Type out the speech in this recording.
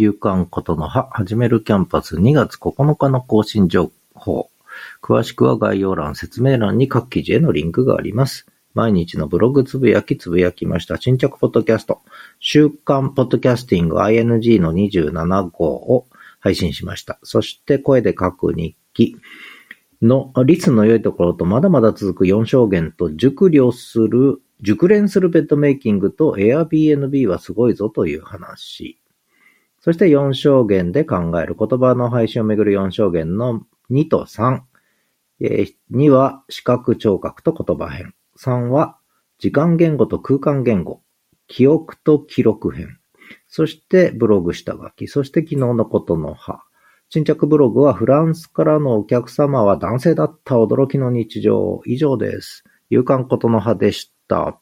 夕刊ことの葉、始めるキャンパス2月9日の更新情報。詳しくは概要欄、説明欄に各記事へのリンクがあります。毎日のブログつぶやきつぶやきました。新着ポッドキャスト、週刊ポッドキャスティング ING の27号を配信しました。そして声で書く日記の率の良いところとまだまだ続く4証言と熟慮する、熟練するベッドメイキングと Airbnb はすごいぞという話。そして4証言で考える言葉の配信をめぐる4証言の2と3。2は視覚聴覚と言葉編。3は時間言語と空間言語。記憶と記録編。そしてブログ下書き。そして昨日のことの葉。新着ブログはフランスからのお客様は男性だった驚きの日常。以上です。夕刊ことの葉でした。